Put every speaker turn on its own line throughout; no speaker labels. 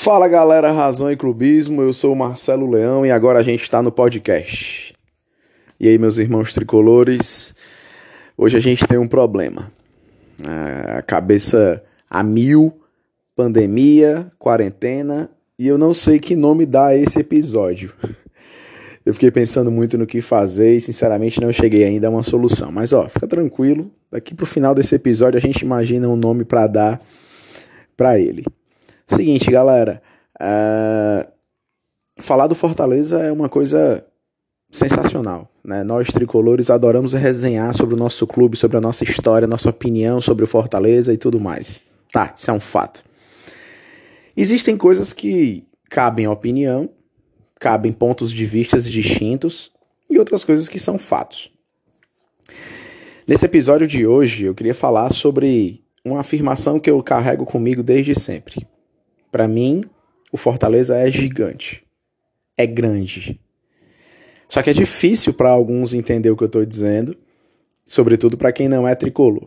Fala galera, Razão e Clubismo, eu sou o Marcelo Leão e agora a gente está no podcast. E aí, meus irmãos tricolores, hoje a gente tem um problema. A cabeça a mil, pandemia, quarentena, e eu não sei que nome dá esse episódio. Eu fiquei pensando muito no que fazer e sinceramente não cheguei ainda a uma solução. Mas ó, fica tranquilo, daqui pro final desse episódio a gente imagina um nome para dar para ele. Seguinte, galera. Uh, falar do Fortaleza é uma coisa sensacional. Né? Nós, tricolores, adoramos resenhar sobre o nosso clube, sobre a nossa história, nossa opinião sobre o Fortaleza e tudo mais. Tá, isso é um fato. Existem coisas que cabem opinião, cabem pontos de vistas distintos e outras coisas que são fatos. Nesse episódio de hoje, eu queria falar sobre uma afirmação que eu carrego comigo desde sempre. Para mim, o Fortaleza é gigante. É grande. Só que é difícil para alguns entender o que eu estou dizendo, sobretudo para quem não é tricolor.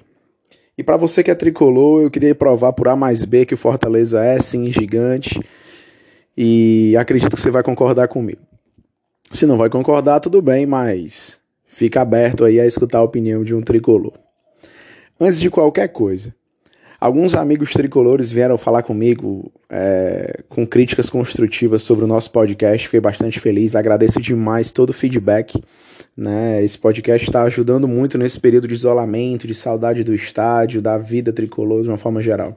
E para você que é tricolor, eu queria provar por A mais B que o Fortaleza é sim gigante e acredito que você vai concordar comigo. Se não vai concordar, tudo bem, mas fica aberto aí a escutar a opinião de um tricolor. Antes de qualquer coisa, Alguns amigos tricolores vieram falar comigo é, com críticas construtivas sobre o nosso podcast. Fiquei bastante feliz, agradeço demais todo o feedback. Né? Esse podcast está ajudando muito nesse período de isolamento, de saudade do estádio, da vida tricolor de uma forma geral.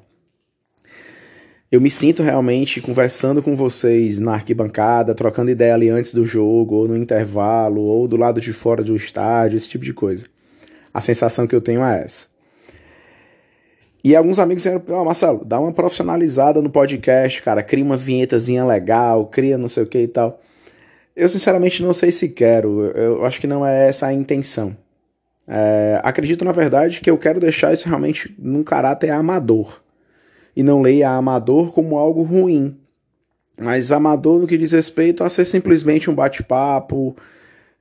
Eu me sinto realmente conversando com vocês na arquibancada, trocando ideia ali antes do jogo, ou no intervalo, ou do lado de fora do estádio, esse tipo de coisa. A sensação que eu tenho é essa. E alguns amigos disseram, oh, Marcelo, dá uma profissionalizada no podcast, cara, cria uma vinhetazinha legal, cria não sei o que e tal. Eu sinceramente não sei se quero, eu acho que não é essa a intenção. É, acredito, na verdade, que eu quero deixar isso realmente num caráter amador. E não leia amador como algo ruim. Mas amador no que diz respeito a ser simplesmente um bate-papo,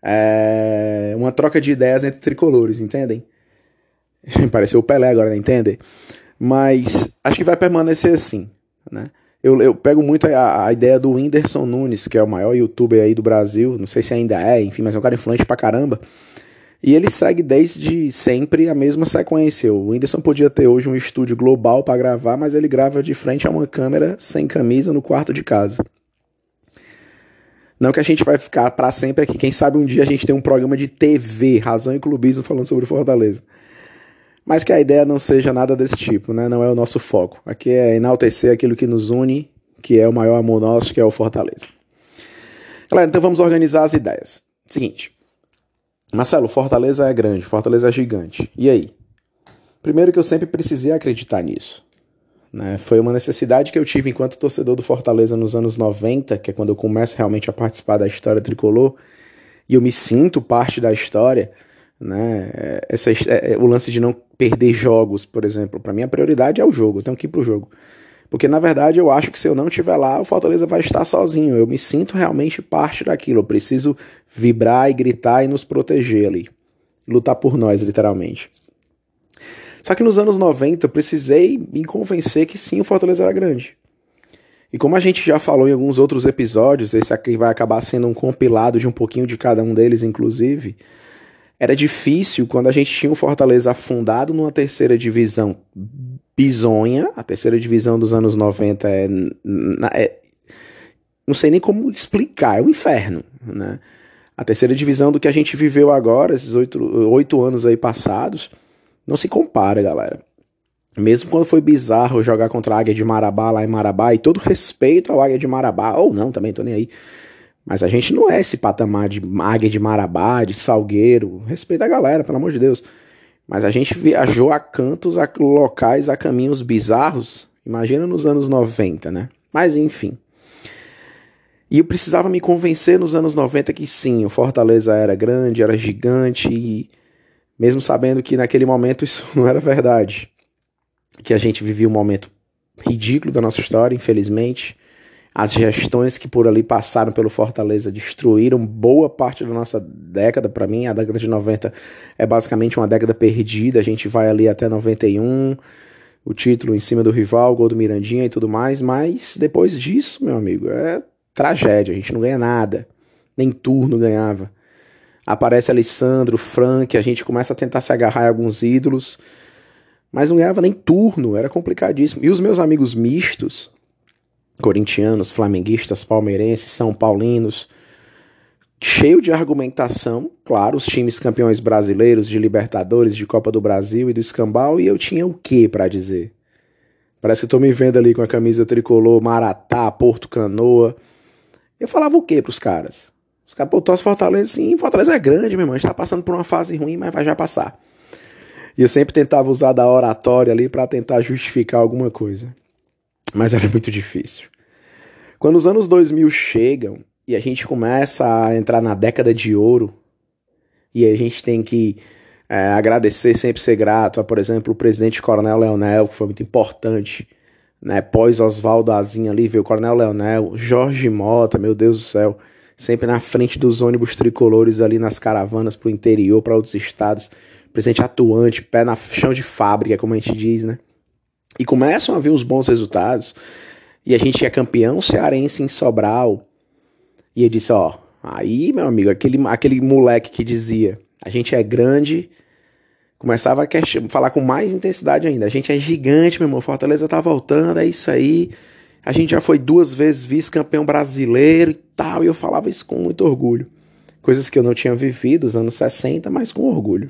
é, uma troca de ideias entre tricolores, entendem? Pareceu o Pelé agora, né? entende? Mas acho que vai permanecer assim, né? Eu, eu pego muito a, a, ideia do Whindersson Nunes, que é o maior youtuber aí do Brasil, não sei se ainda é, enfim, mas é um cara influente pra caramba. E ele segue desde sempre a mesma sequência. O Whindersson podia ter hoje um estúdio global para gravar, mas ele grava de frente a uma câmera sem camisa no quarto de casa. Não que a gente vai ficar para sempre aqui. Quem sabe um dia a gente tem um programa de TV, Razão e Clubismo, falando sobre Fortaleza. Mas que a ideia não seja nada desse tipo, né? Não é o nosso foco. Aqui é enaltecer aquilo que nos une, que é o maior amor nosso, que é o Fortaleza. Galera, então vamos organizar as ideias. Seguinte. Marcelo, Fortaleza é grande, Fortaleza é gigante. E aí? Primeiro que eu sempre precisei acreditar nisso. Né? Foi uma necessidade que eu tive enquanto torcedor do Fortaleza nos anos 90, que é quando eu começo realmente a participar da história tricolor, e eu me sinto parte da história né? Essa, é, o lance de não perder jogos, por exemplo. Para mim, a prioridade é o jogo, eu tenho que ir pro jogo. Porque, na verdade, eu acho que se eu não estiver lá, o Fortaleza vai estar sozinho. Eu me sinto realmente parte daquilo. Eu preciso vibrar e gritar e nos proteger ali. Lutar por nós, literalmente. Só que nos anos 90 eu precisei me convencer que sim, o Fortaleza era grande. E como a gente já falou em alguns outros episódios, esse aqui vai acabar sendo um compilado de um pouquinho de cada um deles, inclusive. Era difícil quando a gente tinha o Fortaleza afundado numa terceira divisão bizonha. A terceira divisão dos anos 90 é, é não sei nem como explicar, é um inferno, né? A terceira divisão do que a gente viveu agora, esses oito, oito anos aí passados, não se compara, galera. Mesmo quando foi bizarro jogar contra a Águia de Marabá lá em Marabá, e todo respeito ao Águia de Marabá, ou não, também tô nem aí. Mas a gente não é esse patamar de águia de Marabá, de Salgueiro. Respeita a galera, pelo amor de Deus. Mas a gente viajou a cantos, a locais, a caminhos bizarros. Imagina nos anos 90, né? Mas enfim. E eu precisava me convencer nos anos 90 que sim, o Fortaleza era grande, era gigante, e mesmo sabendo que naquele momento isso não era verdade. Que a gente vivia um momento ridículo da nossa história, infelizmente as gestões que por ali passaram pelo Fortaleza destruíram boa parte da nossa década. Para mim, a década de 90 é basicamente uma década perdida. A gente vai ali até 91, o título em cima do rival, gol do Mirandinha e tudo mais, mas depois disso, meu amigo, é tragédia, a gente não ganha nada, nem turno ganhava. Aparece Alessandro, Frank, a gente começa a tentar se agarrar em alguns ídolos, mas não ganhava nem turno, era complicadíssimo. E os meus amigos mistos, corintianos, flamenguistas, palmeirenses, são paulinos, cheio de argumentação, claro, os times campeões brasileiros de Libertadores, de Copa do Brasil e do Escambau, e eu tinha o que para dizer? Parece que eu tô me vendo ali com a camisa tricolor, Maratá, Porto Canoa. Eu falava o que pros caras? Os caras, pô, torce Fortaleza, sim, Fortaleza é grande, meu irmão, a gente tá passando por uma fase ruim, mas vai já passar. E eu sempre tentava usar da oratória ali para tentar justificar alguma coisa. Mas era muito difícil. Quando os anos 2000 chegam e a gente começa a entrar na década de ouro, e a gente tem que é, agradecer, sempre ser grato a, por exemplo, o presidente Coronel Leonel, que foi muito importante, né? Pós Oswaldo Azinha ali, veio o Coronel Leonel, Jorge Mota, meu Deus do céu, sempre na frente dos ônibus tricolores ali nas caravanas pro interior, para outros estados presidente atuante, pé na chão de fábrica, como a gente diz, né? E começam a vir os bons resultados. E a gente é campeão cearense em Sobral. E ele disse, ó, aí, meu amigo, aquele, aquele moleque que dizia, a gente é grande, começava a falar com mais intensidade ainda. A gente é gigante, meu irmão, Fortaleza tá voltando, é isso aí. A gente já foi duas vezes vice-campeão brasileiro e tal, e eu falava isso com muito orgulho. Coisas que eu não tinha vivido nos anos 60, mas com orgulho.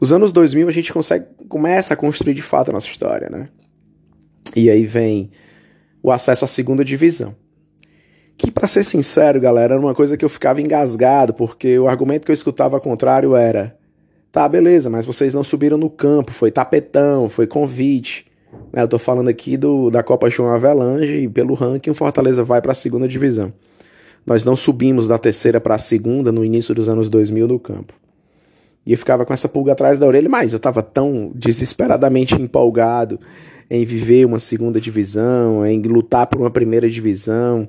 Os anos 2000 a gente consegue começa a construir de fato a nossa história, né? E aí vem o acesso à segunda divisão. Que para ser sincero, galera, era uma coisa que eu ficava engasgado, porque o argumento que eu escutava ao contrário era: "Tá, beleza, mas vocês não subiram no campo, foi tapetão, foi convite". Né, eu tô falando aqui do, da Copa João Avelange e pelo ranking o Fortaleza vai para a segunda divisão. Nós não subimos da terceira para a segunda no início dos anos 2000 no campo. E eu ficava com essa pulga atrás da orelha, mas eu estava tão desesperadamente empolgado em viver uma segunda divisão, em lutar por uma primeira divisão,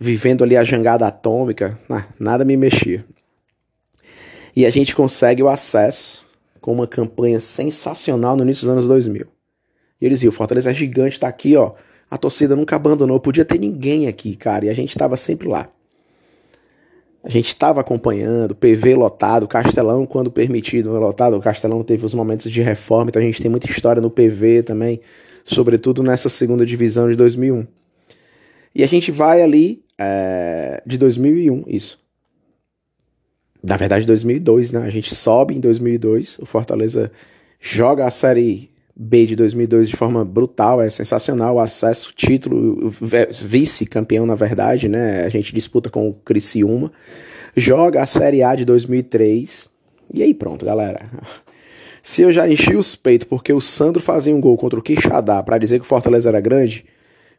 vivendo ali a jangada atômica, ah, nada me mexia. E a gente consegue o acesso com uma campanha sensacional no início dos anos 2000. E eles o Fortaleza é gigante, tá aqui, ó. A torcida nunca abandonou, podia ter ninguém aqui, cara, e a gente estava sempre lá. A gente estava acompanhando, PV lotado, Castelão, quando permitido, lotado. O Castelão teve os momentos de reforma, então a gente tem muita história no PV também, sobretudo nessa segunda divisão de 2001. E a gente vai ali é, de 2001, isso. Na verdade, 2002, né? A gente sobe em 2002, o Fortaleza joga a Série B de 2002 de forma brutal, é sensacional, o acesso, título, vice-campeão na verdade, né? A gente disputa com o Criciúma, joga a Série A de 2003, e aí pronto, galera. Se eu já enchi os peitos porque o Sandro fazia um gol contra o Quixadá para dizer que o Fortaleza era grande,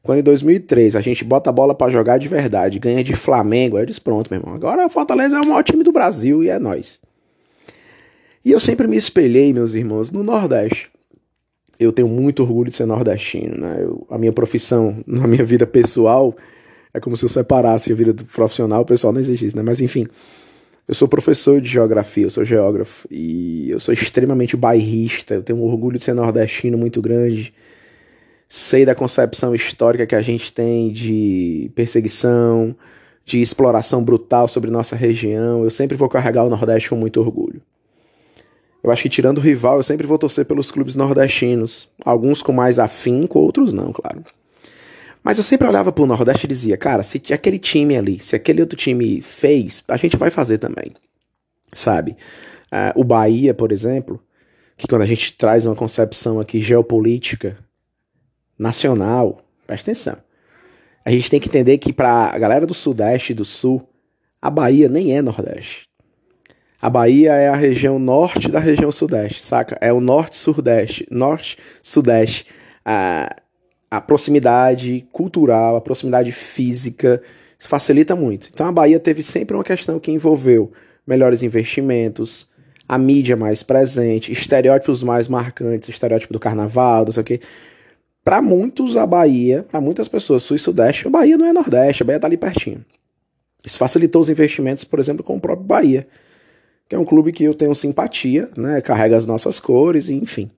quando em 2003 a gente bota a bola para jogar de verdade, ganha de Flamengo, aí eu disse, pronto, meu irmão, agora o Fortaleza é o maior time do Brasil e é nós. E eu sempre me espelhei, meus irmãos, no Nordeste eu tenho muito orgulho de ser nordestino, né? Eu, a minha profissão, na minha vida pessoal, é como se eu separasse a vida do profissional, o pessoal não existe né? Mas enfim, eu sou professor de geografia, eu sou geógrafo e eu sou extremamente bairrista, eu tenho um orgulho de ser nordestino muito grande. Sei da concepção histórica que a gente tem de perseguição, de exploração brutal sobre nossa região. Eu sempre vou carregar o Nordeste com muito orgulho. Eu acho que tirando o rival, eu sempre vou torcer pelos clubes nordestinos. Alguns com mais afinco, outros não, claro. Mas eu sempre olhava pro Nordeste e dizia, cara, se aquele time ali, se aquele outro time fez, a gente vai fazer também. Sabe? Uh, o Bahia, por exemplo, que quando a gente traz uma concepção aqui geopolítica nacional, presta atenção. A gente tem que entender que para a galera do Sudeste e do Sul, a Bahia nem é Nordeste. A Bahia é a região norte da região sudeste, saca? É o norte-sudeste, norte-sudeste. A, a proximidade cultural, a proximidade física, isso facilita muito. Então a Bahia teve sempre uma questão que envolveu melhores investimentos, a mídia mais presente, estereótipos mais marcantes, estereótipo do carnaval, não sei o quê. Para muitos, a Bahia, para muitas pessoas, sul e sudeste, a Bahia não é nordeste, a Bahia tá ali pertinho. Isso facilitou os investimentos, por exemplo, com o próprio Bahia que é um clube que eu tenho simpatia, né? Carrega as nossas cores, enfim.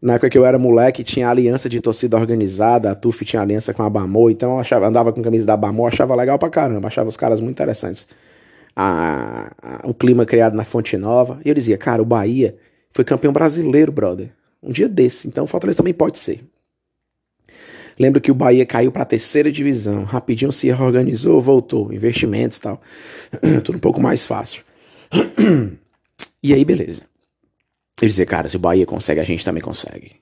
Na época que eu era moleque, tinha aliança de torcida organizada, a TUF tinha aliança com a Bamor, então eu achava, andava com camisa da Bamor, achava legal pra caramba, achava os caras muito interessantes. A, a, o clima criado na Fonte Nova. E eu dizia, cara, o Bahia foi campeão brasileiro, brother. Um dia desse, então o Fortaleza também pode ser. Lembro que o Bahia caiu para a terceira divisão, rapidinho se reorganizou, voltou, investimentos e tal. Tudo um pouco mais fácil. E aí, beleza. Eu dizia, cara, se o Bahia consegue, a gente também consegue.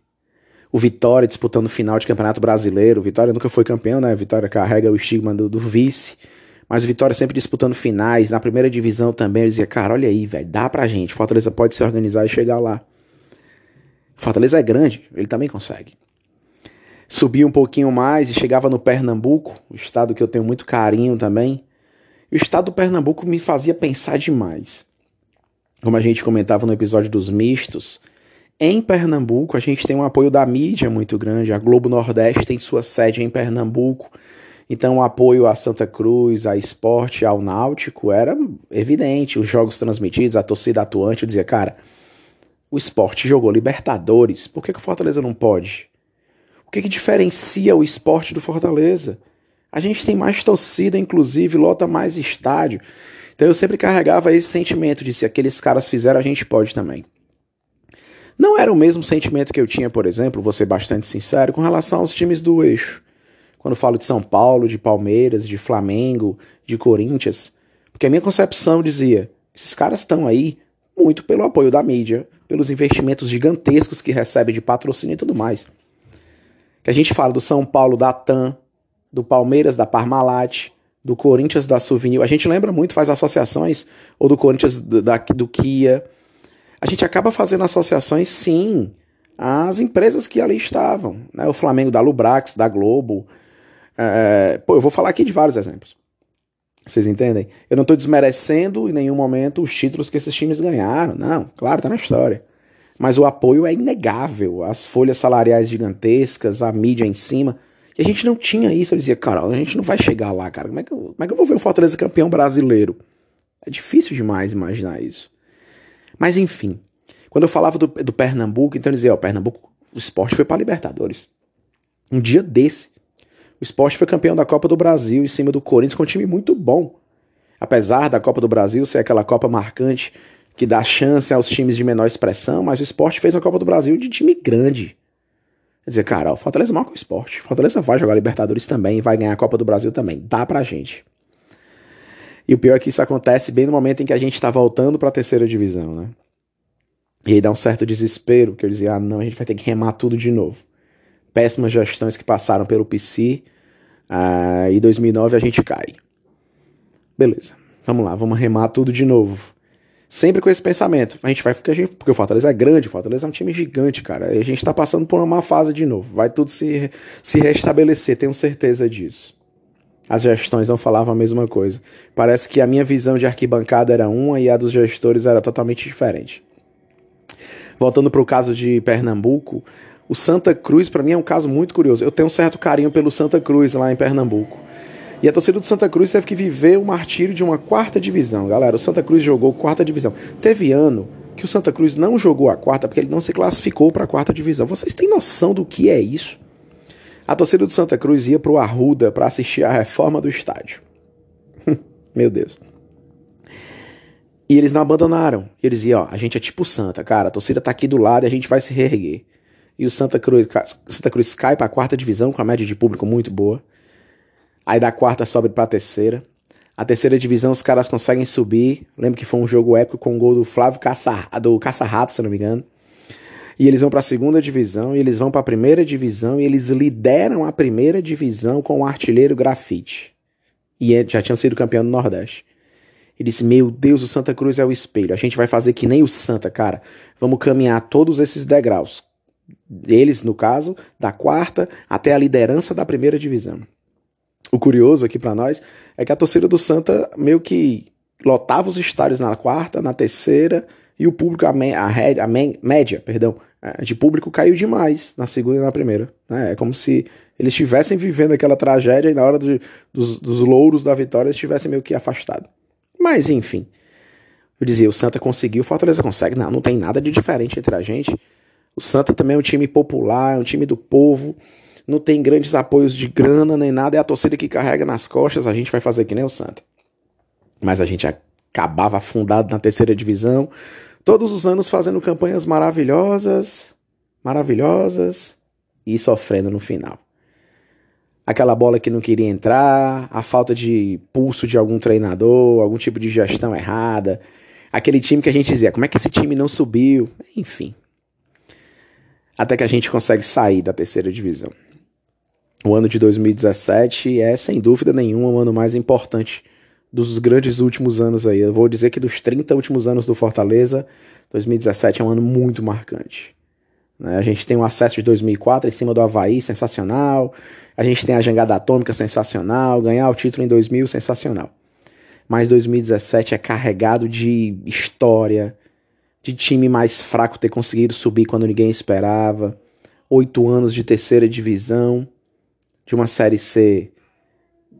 O Vitória disputando final de Campeonato Brasileiro. O Vitória nunca foi campeão, né? O Vitória carrega o estigma do, do vice. Mas o Vitória sempre disputando finais. Na primeira divisão também. Eu dizia, cara, olha aí, velho, dá pra gente. Fortaleza pode se organizar e chegar lá. Fortaleza é grande, ele também consegue. Subia um pouquinho mais e chegava no Pernambuco, o estado que eu tenho muito carinho também. O estado do Pernambuco me fazia pensar demais como a gente comentava no episódio dos mistos, em Pernambuco a gente tem um apoio da mídia muito grande. A Globo Nordeste tem sua sede em Pernambuco. Então o apoio a Santa Cruz, a esporte, ao Náutico era evidente. Os jogos transmitidos, a torcida atuante dizia, cara, o esporte jogou Libertadores, por que, que o Fortaleza não pode? O que, que diferencia o esporte do Fortaleza? A gente tem mais torcida, inclusive, lota mais estádio. Então eu sempre carregava esse sentimento de se aqueles caras fizeram, a gente pode também. Não era o mesmo sentimento que eu tinha, por exemplo, vou ser bastante sincero, com relação aos times do eixo. Quando falo de São Paulo, de Palmeiras, de Flamengo, de Corinthians. Porque a minha concepção dizia: esses caras estão aí muito pelo apoio da mídia, pelos investimentos gigantescos que recebe de patrocínio e tudo mais. Que a gente fala do São Paulo da TAM, do Palmeiras da Parmalat, do Corinthians da Souvenir. A gente lembra muito, faz associações, ou do Corinthians do, da, do Kia. A gente acaba fazendo associações, sim, às empresas que ali estavam. Né? O Flamengo da Lubrax, da Globo. É, pô, eu vou falar aqui de vários exemplos. Vocês entendem? Eu não estou desmerecendo em nenhum momento os títulos que esses times ganharam. Não, claro, tá na história. Mas o apoio é inegável. As folhas salariais gigantescas, a mídia em cima. E a gente não tinha isso. Eu dizia, cara, a gente não vai chegar lá, cara. Como é que eu, como é que eu vou ver o Fortaleza campeão brasileiro? É difícil demais imaginar isso. Mas enfim, quando eu falava do, do Pernambuco, então eu dizia, ó, Pernambuco, o esporte foi para Libertadores. Um dia desse. O esporte foi campeão da Copa do Brasil em cima do Corinthians com um time muito bom. Apesar da Copa do Brasil ser aquela Copa marcante que dá chance aos times de menor expressão, mas o esporte fez uma Copa do Brasil de time grande. Quer dizer, cara, o Fortaleza marca o esporte. Fortaleza vai jogar Libertadores também, vai ganhar a Copa do Brasil também. Dá pra gente. E o pior é que isso acontece bem no momento em que a gente tá voltando pra terceira divisão, né? E aí dá um certo desespero, que eu dizia, ah, não, a gente vai ter que remar tudo de novo. Péssimas gestões que passaram pelo PC, ah, e 2009 a gente cai. Beleza, vamos lá, vamos remar tudo de novo. Sempre com esse pensamento. A gente vai porque, a gente, porque o Fortaleza é grande, o Fortaleza é um time gigante, cara. A gente tá passando por uma má fase de novo. Vai tudo se, se restabelecer, tenho certeza disso. As gestões não falavam a mesma coisa. Parece que a minha visão de arquibancada era uma e a dos gestores era totalmente diferente. Voltando para o caso de Pernambuco, o Santa Cruz para mim é um caso muito curioso. Eu tenho um certo carinho pelo Santa Cruz lá em Pernambuco. E a torcida do Santa Cruz teve que viver o martírio de uma quarta divisão. Galera, o Santa Cruz jogou quarta divisão. Teve ano que o Santa Cruz não jogou a quarta porque ele não se classificou para a quarta divisão. Vocês têm noção do que é isso? A torcida do Santa Cruz ia para o Arruda para assistir a reforma do estádio. Meu Deus. E eles não abandonaram. Eles diziam, ó, a gente é tipo Santa, cara, a torcida tá aqui do lado e a gente vai se reerguer. E o Santa Cruz, Santa Cruz cai para a quarta divisão com a média de público muito boa. Aí da quarta sobe para a terceira. A terceira divisão os caras conseguem subir. Lembro que foi um jogo épico com o um gol do Flávio Caça, do Caça-Rato, se não me engano. E eles vão para a segunda divisão, e eles vão para a primeira divisão, e eles lideram a primeira divisão com o artilheiro Grafite. E é, já tinham sido campeão do Nordeste. Ele disse: Meu Deus, o Santa Cruz é o espelho. A gente vai fazer que nem o Santa, cara. Vamos caminhar todos esses degraus. Eles, no caso, da quarta até a liderança da primeira divisão o curioso aqui para nós é que a torcida do Santa meio que lotava os estádios na quarta, na terceira, e o público, a, me, a, a me, média, perdão, é, de público caiu demais na segunda e na primeira. Né? É como se eles estivessem vivendo aquela tragédia e na hora de, dos, dos louros da vitória estivessem meio que afastados. Mas enfim, eu dizia, o Santa conseguiu, o Fortaleza consegue. Não, não tem nada de diferente entre a gente. O Santa também é um time popular, é um time do povo, não tem grandes apoios de grana nem nada, é a torcida que carrega nas costas, a gente vai fazer que nem o Santa. Mas a gente acabava afundado na terceira divisão, todos os anos fazendo campanhas maravilhosas, maravilhosas e sofrendo no final. Aquela bola que não queria entrar, a falta de pulso de algum treinador, algum tipo de gestão errada, aquele time que a gente dizia, como é que esse time não subiu? Enfim. Até que a gente consegue sair da terceira divisão. O ano de 2017 é, sem dúvida nenhuma, o ano mais importante dos grandes últimos anos aí. Eu vou dizer que dos 30 últimos anos do Fortaleza, 2017 é um ano muito marcante. Né? A gente tem o acesso de 2004 em cima do Havaí, sensacional. A gente tem a jangada atômica, sensacional. Ganhar o título em 2000, sensacional. Mas 2017 é carregado de história, de time mais fraco ter conseguido subir quando ninguém esperava. Oito anos de terceira divisão de uma série C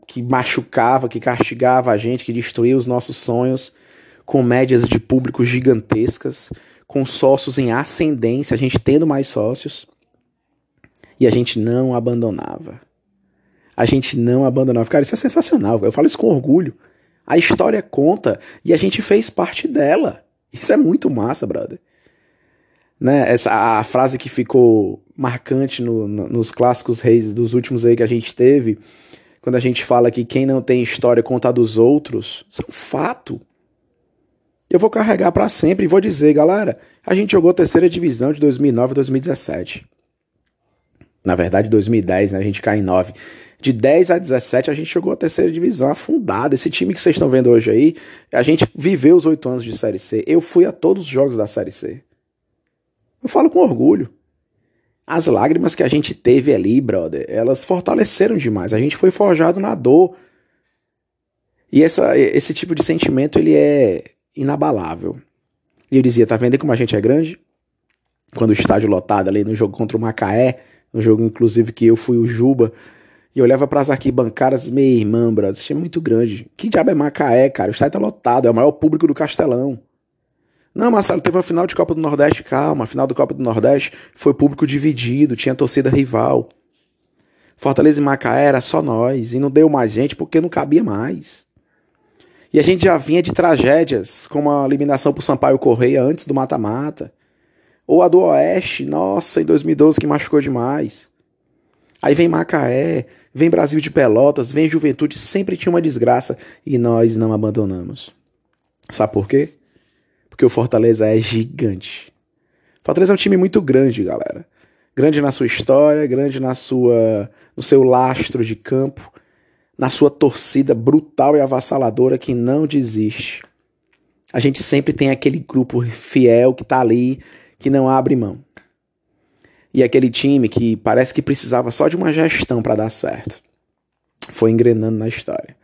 que machucava, que castigava a gente, que destruía os nossos sonhos, com médias de público gigantescas, com sócios em ascendência, a gente tendo mais sócios, e a gente não abandonava. A gente não abandonava. Cara, isso é sensacional. Eu falo isso com orgulho. A história conta e a gente fez parte dela. Isso é muito massa, brother né, essa, a frase que ficou marcante no, no, nos clássicos reis dos últimos aí que a gente teve, quando a gente fala que quem não tem história conta dos outros, isso é um fato. Eu vou carregar para sempre e vou dizer, galera, a gente jogou terceira divisão de 2009 a 2017. Na verdade, 2010, né? A gente cai em 9. De 10 a 17, a gente jogou a terceira divisão afundada. Esse time que vocês estão vendo hoje aí, a gente viveu os oito anos de Série C. Eu fui a todos os jogos da Série C. Eu falo com orgulho. As lágrimas que a gente teve ali, brother, elas fortaleceram demais. A gente foi forjado na dor. E essa, esse tipo de sentimento, ele é inabalável. E eu dizia, tá vendo como a gente é grande? Quando o estádio lotado ali no jogo contra o Macaé, no jogo inclusive que eu fui o Juba, e eu olhava pras arquibancadas, meu irmão, brother, isso é muito grande. Que diabo é Macaé, cara? O estádio tá lotado, é o maior público do Castelão. Não, Marcelo, teve uma final de Copa do Nordeste, calma. A final da Copa do Nordeste foi público dividido, tinha torcida rival. Fortaleza e Macaé era só nós, e não deu mais gente porque não cabia mais. E a gente já vinha de tragédias, como a eliminação por Sampaio Correia antes do mata-mata. Ou a do Oeste, nossa, em 2012 que machucou demais. Aí vem Macaé, vem Brasil de Pelotas, vem Juventude, sempre tinha uma desgraça e nós não abandonamos. Sabe por quê? Porque o Fortaleza é gigante. Fortaleza é um time muito grande, galera. Grande na sua história, grande na sua no seu lastro de campo, na sua torcida brutal e avassaladora que não desiste. A gente sempre tem aquele grupo fiel que tá ali, que não abre mão. E aquele time que parece que precisava só de uma gestão para dar certo. Foi engrenando na história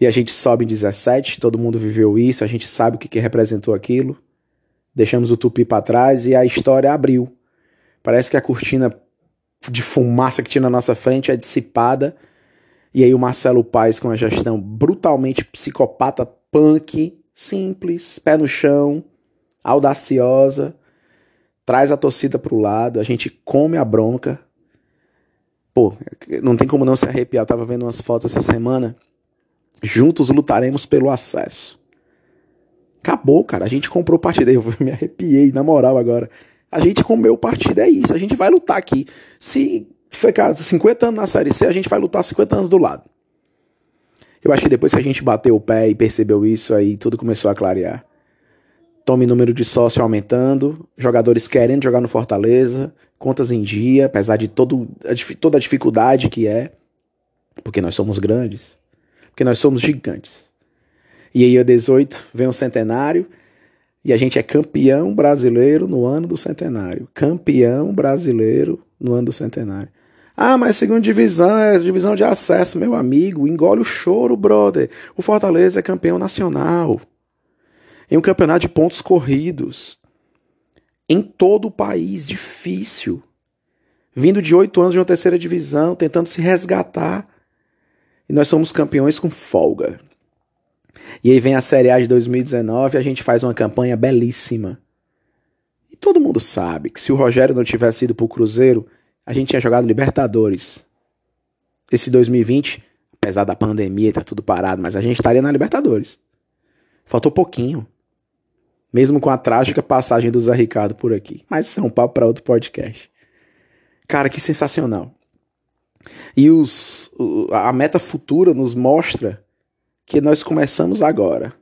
e a gente sobe em 17, todo mundo viveu isso, a gente sabe o que, que representou aquilo. Deixamos o tupi para trás e a história abriu. Parece que a cortina de fumaça que tinha na nossa frente é dissipada. E aí o Marcelo Paes com a gestão brutalmente psicopata, punk, simples, pé no chão, audaciosa, traz a torcida pro lado, a gente come a bronca. Pô, não tem como não se arrepiar. Eu tava vendo umas fotos essa semana Juntos lutaremos pelo acesso. Acabou, cara. A gente comprou partida. Eu me arrepiei, na moral, agora. A gente comeu partida, é isso. A gente vai lutar aqui. Se ficar 50 anos na Série C, a gente vai lutar 50 anos do lado. Eu acho que depois que a gente bateu o pé e percebeu isso, aí tudo começou a clarear. Tome número de sócio aumentando, jogadores querendo jogar no Fortaleza, contas em dia, apesar de todo, toda a dificuldade que é, porque nós somos grandes porque nós somos gigantes. E aí, a 18, vem o centenário, e a gente é campeão brasileiro no ano do centenário. Campeão brasileiro no ano do centenário. Ah, mas segunda divisão é divisão de acesso, meu amigo. Engole o choro, brother. O Fortaleza é campeão nacional. Em um campeonato de pontos corridos. Em todo o país, difícil. Vindo de oito anos de uma terceira divisão, tentando se resgatar. E nós somos campeões com folga. E aí vem a Série A de 2019, a gente faz uma campanha belíssima. E todo mundo sabe que se o Rogério não tivesse ido pro Cruzeiro, a gente tinha jogado Libertadores. Esse 2020, apesar da pandemia e tá tudo parado, mas a gente estaria na Libertadores. Faltou pouquinho. Mesmo com a trágica passagem do Zé Ricardo por aqui. Mas isso é um papo para outro podcast. Cara, que sensacional. E os, a meta futura nos mostra que nós começamos agora.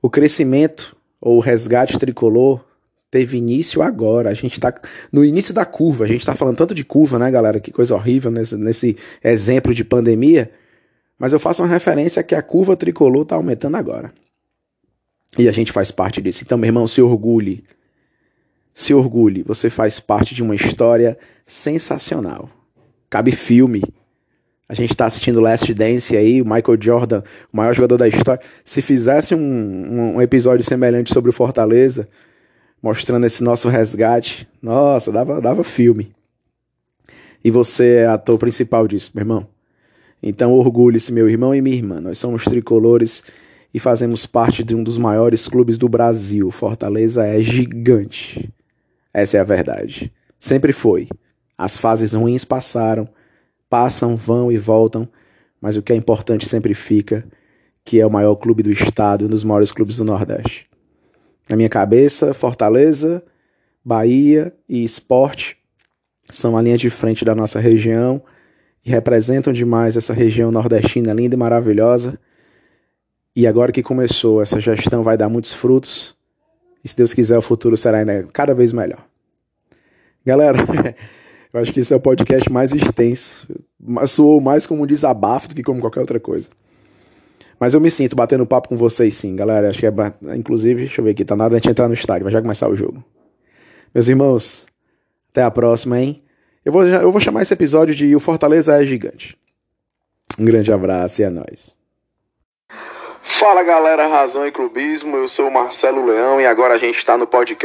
O crescimento ou o resgate tricolor teve início agora. A gente está no início da curva. A gente está falando tanto de curva, né, galera? Que coisa horrível nesse, nesse exemplo de pandemia. Mas eu faço uma referência que a curva tricolor está aumentando agora. E a gente faz parte disso. Então, meu irmão, se orgulhe. Se orgulhe. Você faz parte de uma história sensacional. Cabe filme. A gente está assistindo Last Dance aí, o Michael Jordan, o maior jogador da história. Se fizesse um, um episódio semelhante sobre o Fortaleza, mostrando esse nosso resgate, nossa, dava, dava filme. E você é ator principal disso, meu irmão. Então orgulhe-se, meu irmão e minha irmã. Nós somos tricolores e fazemos parte de um dos maiores clubes do Brasil. Fortaleza é gigante. Essa é a verdade. Sempre foi. As fases ruins passaram, passam, vão e voltam, mas o que é importante sempre fica, que é o maior clube do estado, um dos maiores clubes do Nordeste. Na minha cabeça, Fortaleza, Bahia e Esporte são a linha de frente da nossa região e representam demais essa região nordestina linda e maravilhosa. E agora que começou, essa gestão vai dar muitos frutos. E se Deus quiser, o futuro será ainda cada vez melhor. Galera, Eu acho que esse é o podcast mais extenso. Soou mais como um desabafo do que como qualquer outra coisa. Mas eu me sinto batendo papo com vocês sim, galera. Acho que é. Inclusive, deixa eu ver aqui, tá nada a gente entrar no estádio, vai já começar o jogo. Meus irmãos, até a próxima, hein? Eu vou, eu vou chamar esse episódio de O Fortaleza é Gigante. Um grande abraço e é nóis. Fala galera, Razão e Clubismo, eu sou o Marcelo Leão e agora a gente está no podcast.